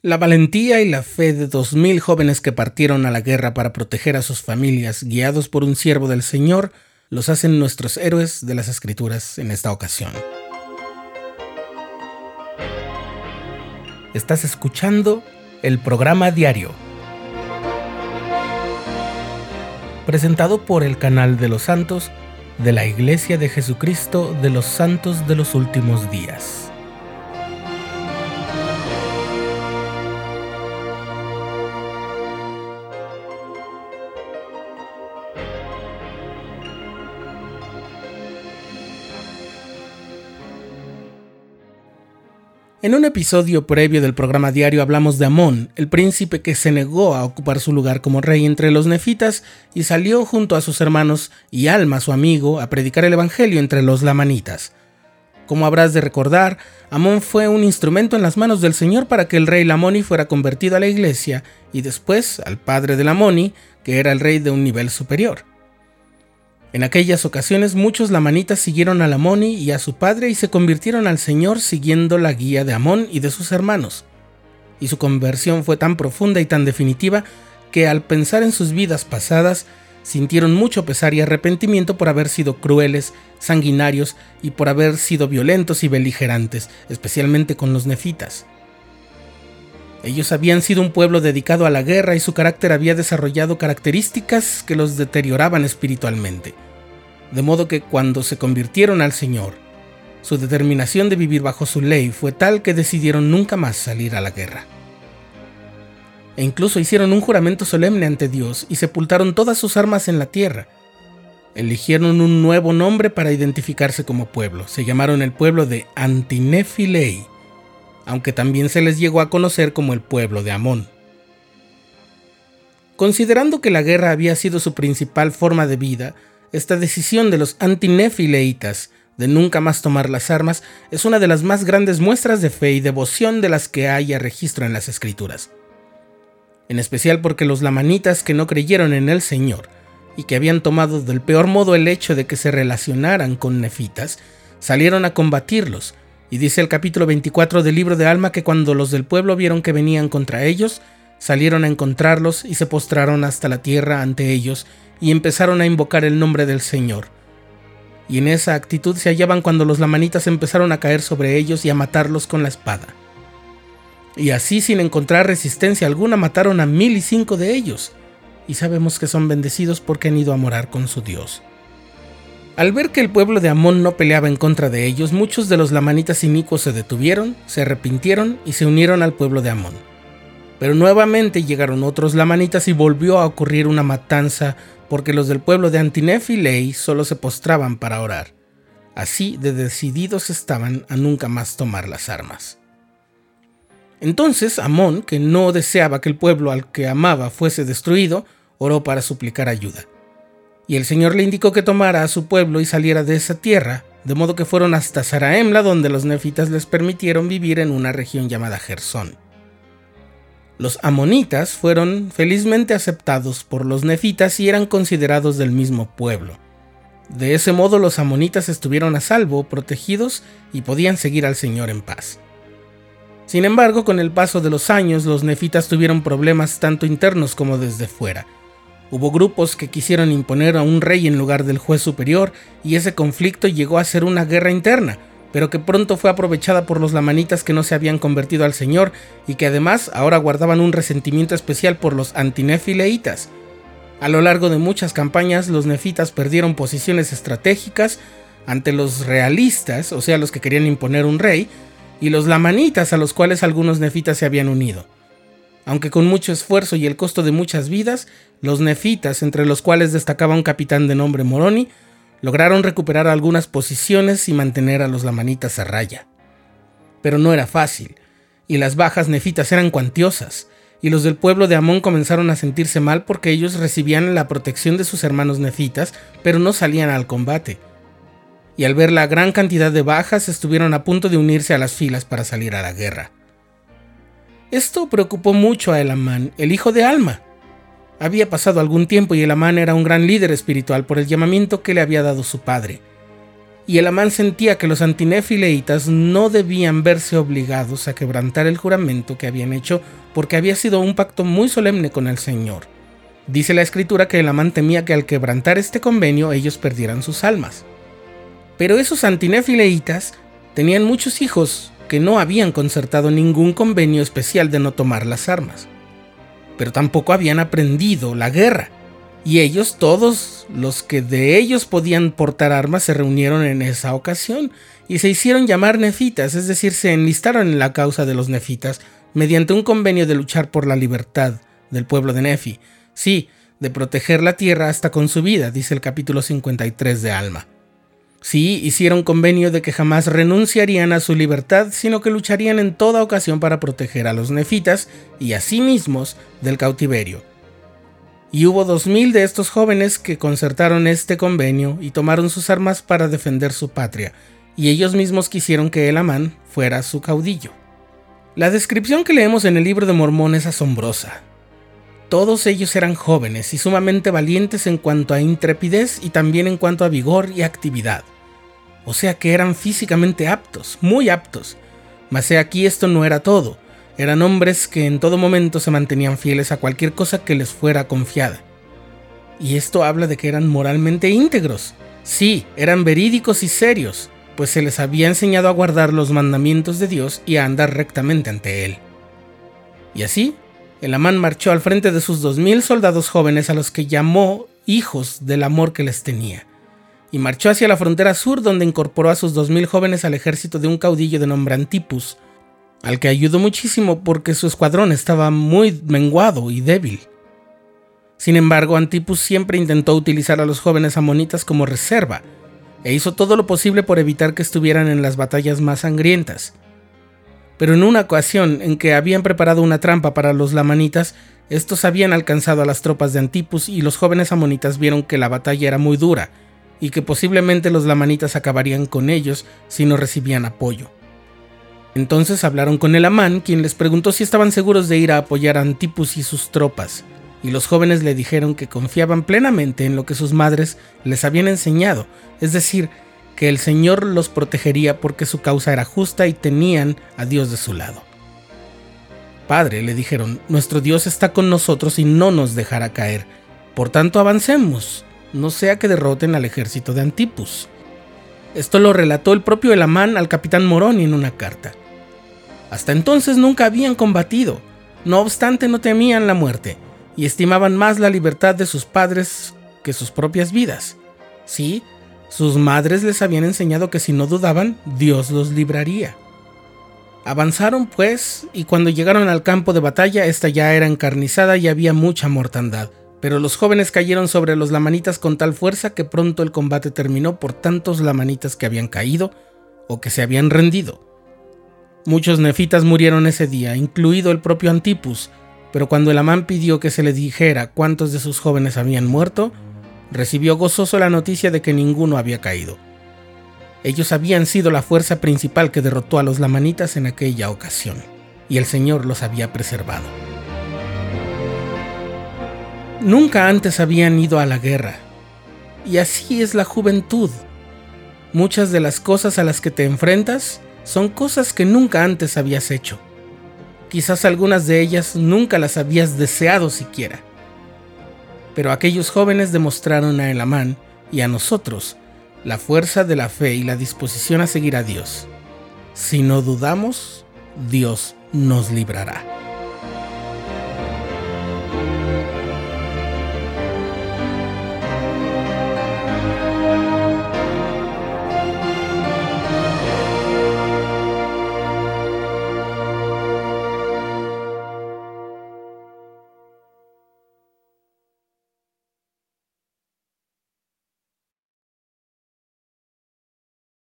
La valentía y la fe de dos mil jóvenes que partieron a la guerra para proteger a sus familias, guiados por un siervo del Señor, los hacen nuestros héroes de las Escrituras en esta ocasión. Estás escuchando el programa diario, presentado por el canal de los santos de la Iglesia de Jesucristo de los Santos de los Últimos Días. En un episodio previo del programa diario hablamos de Amón, el príncipe que se negó a ocupar su lugar como rey entre los nefitas y salió junto a sus hermanos y Alma, su amigo, a predicar el evangelio entre los lamanitas. Como habrás de recordar, Amón fue un instrumento en las manos del Señor para que el rey Lamoni fuera convertido a la iglesia y después al padre de Lamoni, que era el rey de un nivel superior. En aquellas ocasiones muchos lamanitas siguieron a Lamoni y a su padre y se convirtieron al Señor siguiendo la guía de Amón y de sus hermanos. Y su conversión fue tan profunda y tan definitiva que al pensar en sus vidas pasadas sintieron mucho pesar y arrepentimiento por haber sido crueles, sanguinarios y por haber sido violentos y beligerantes, especialmente con los nefitas. Ellos habían sido un pueblo dedicado a la guerra y su carácter había desarrollado características que los deterioraban espiritualmente. De modo que cuando se convirtieron al Señor, su determinación de vivir bajo su ley fue tal que decidieron nunca más salir a la guerra. E incluso hicieron un juramento solemne ante Dios y sepultaron todas sus armas en la tierra. Eligieron un nuevo nombre para identificarse como pueblo. Se llamaron el pueblo de Antinefilei aunque también se les llegó a conocer como el pueblo de Amón. Considerando que la guerra había sido su principal forma de vida, esta decisión de los antinefileitas de nunca más tomar las armas es una de las más grandes muestras de fe y devoción de las que haya registro en las escrituras. En especial porque los lamanitas que no creyeron en el Señor y que habían tomado del peor modo el hecho de que se relacionaran con nefitas, salieron a combatirlos y dice el capítulo 24 del libro de Alma que cuando los del pueblo vieron que venían contra ellos, salieron a encontrarlos y se postraron hasta la tierra ante ellos y empezaron a invocar el nombre del Señor. Y en esa actitud se hallaban cuando los lamanitas empezaron a caer sobre ellos y a matarlos con la espada. Y así sin encontrar resistencia alguna mataron a mil y cinco de ellos, y sabemos que son bendecidos porque han ido a morar con su Dios. Al ver que el pueblo de Amón no peleaba en contra de ellos, muchos de los lamanitas inicuos se detuvieron, se arrepintieron y se unieron al pueblo de Amón. Pero nuevamente llegaron otros lamanitas y volvió a ocurrir una matanza porque los del pueblo de Antinef y Ley solo se postraban para orar. Así de decididos estaban a nunca más tomar las armas. Entonces Amón, que no deseaba que el pueblo al que amaba fuese destruido, oró para suplicar ayuda. Y el Señor le indicó que tomara a su pueblo y saliera de esa tierra, de modo que fueron hasta Saraemla, donde los nefitas les permitieron vivir en una región llamada Gersón. Los amonitas fueron felizmente aceptados por los nefitas y eran considerados del mismo pueblo. De ese modo los amonitas estuvieron a salvo, protegidos y podían seguir al Señor en paz. Sin embargo, con el paso de los años, los nefitas tuvieron problemas tanto internos como desde fuera Hubo grupos que quisieron imponer a un rey en lugar del juez superior y ese conflicto llegó a ser una guerra interna, pero que pronto fue aprovechada por los lamanitas que no se habían convertido al Señor y que además ahora guardaban un resentimiento especial por los antinefileitas. A lo largo de muchas campañas los nefitas perdieron posiciones estratégicas ante los realistas, o sea los que querían imponer un rey, y los lamanitas a los cuales algunos nefitas se habían unido. Aunque con mucho esfuerzo y el costo de muchas vidas, los nefitas, entre los cuales destacaba un capitán de nombre Moroni, lograron recuperar algunas posiciones y mantener a los lamanitas a raya. Pero no era fácil, y las bajas nefitas eran cuantiosas, y los del pueblo de Amón comenzaron a sentirse mal porque ellos recibían la protección de sus hermanos nefitas, pero no salían al combate. Y al ver la gran cantidad de bajas estuvieron a punto de unirse a las filas para salir a la guerra. Esto preocupó mucho a Elamán, el hijo de Alma. Había pasado algún tiempo y Elamán era un gran líder espiritual por el llamamiento que le había dado su padre. y el Amán sentía que los antinefileitas no debían verse obligados a quebrantar el juramento que habían hecho porque había sido un pacto muy solemne con el Señor. Dice la escritura que el Amán temía que al quebrantar este convenio ellos perdieran sus almas. Pero esos antinefileitas tenían muchos hijos que no habían concertado ningún convenio especial de no tomar las armas, pero tampoco habían aprendido la guerra y ellos, todos los que de ellos podían portar armas, se reunieron en esa ocasión y se hicieron llamar nefitas, es decir, se enlistaron en la causa de los nefitas mediante un convenio de luchar por la libertad del pueblo de Nefi. Sí, de proteger la tierra hasta con su vida, dice el capítulo 53 de Alma. Sí, hicieron convenio de que jamás renunciarían a su libertad, sino que lucharían en toda ocasión para proteger a los nefitas y a sí mismos del cautiverio y hubo dos mil de estos jóvenes que concertaron este convenio y tomaron sus armas para defender su patria, y ellos mismos quisieron que el Amán fuera su caudillo. La descripción que leemos en el libro de Mormón es asombrosa. Todos ellos eran jóvenes y sumamente valientes en cuanto a intrepidez y también en cuanto a vigor y actividad. O sea que eran físicamente aptos, muy aptos. Mas he aquí esto no era todo eran hombres que en todo momento se mantenían fieles a cualquier cosa que les fuera confiada. Y esto habla de que eran moralmente íntegros. Sí, eran verídicos y serios, pues se les había enseñado a guardar los mandamientos de Dios y a andar rectamente ante Él. Y así, el Amán marchó al frente de sus dos mil soldados jóvenes a los que llamó hijos del amor que les tenía, y marchó hacia la frontera sur donde incorporó a sus dos mil jóvenes al ejército de un caudillo de nombre Antipus, al que ayudó muchísimo porque su escuadrón estaba muy menguado y débil. Sin embargo, Antipus siempre intentó utilizar a los jóvenes amonitas como reserva, e hizo todo lo posible por evitar que estuvieran en las batallas más sangrientas. Pero en una ocasión en que habían preparado una trampa para los lamanitas, estos habían alcanzado a las tropas de Antipus y los jóvenes amonitas vieron que la batalla era muy dura y que posiblemente los lamanitas acabarían con ellos si no recibían apoyo. Entonces hablaron con el Amán, quien les preguntó si estaban seguros de ir a apoyar a Antipus y sus tropas, y los jóvenes le dijeron que confiaban plenamente en lo que sus madres les habían enseñado, es decir, que el Señor los protegería porque su causa era justa y tenían a Dios de su lado. Padre, le dijeron, nuestro Dios está con nosotros y no nos dejará caer, por tanto avancemos, no sea que derroten al ejército de Antipus. Esto lo relató el propio Elamán al capitán Moroni en una carta. Hasta entonces nunca habían combatido, no obstante no temían la muerte y estimaban más la libertad de sus padres que sus propias vidas. Sí, sus madres les habían enseñado que si no dudaban, Dios los libraría. Avanzaron pues, y cuando llegaron al campo de batalla, esta ya era encarnizada y había mucha mortandad. Pero los jóvenes cayeron sobre los lamanitas con tal fuerza que pronto el combate terminó por tantos lamanitas que habían caído o que se habían rendido. Muchos nefitas murieron ese día, incluido el propio Antipus, pero cuando el Amán pidió que se le dijera cuántos de sus jóvenes habían muerto, recibió gozoso la noticia de que ninguno había caído. Ellos habían sido la fuerza principal que derrotó a los lamanitas en aquella ocasión, y el Señor los había preservado. Nunca antes habían ido a la guerra, y así es la juventud. Muchas de las cosas a las que te enfrentas son cosas que nunca antes habías hecho. Quizás algunas de ellas nunca las habías deseado siquiera. Pero aquellos jóvenes demostraron a Elamán y a nosotros la fuerza de la fe y la disposición a seguir a Dios. Si no dudamos, Dios nos librará.